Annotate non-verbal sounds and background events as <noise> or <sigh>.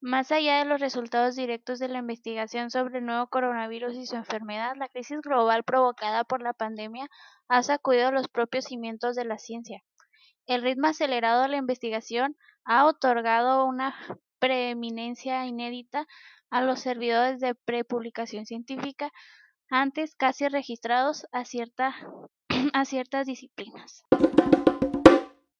Más allá de los resultados directos de la investigación sobre el nuevo coronavirus y su enfermedad, la crisis global provocada por la pandemia ha sacudido los propios cimientos de la ciencia. El ritmo acelerado de la investigación ha otorgado una preeminencia inédita a los servidores de prepublicación científica antes casi registrados a, <clears throat> a ciertas disciplinas.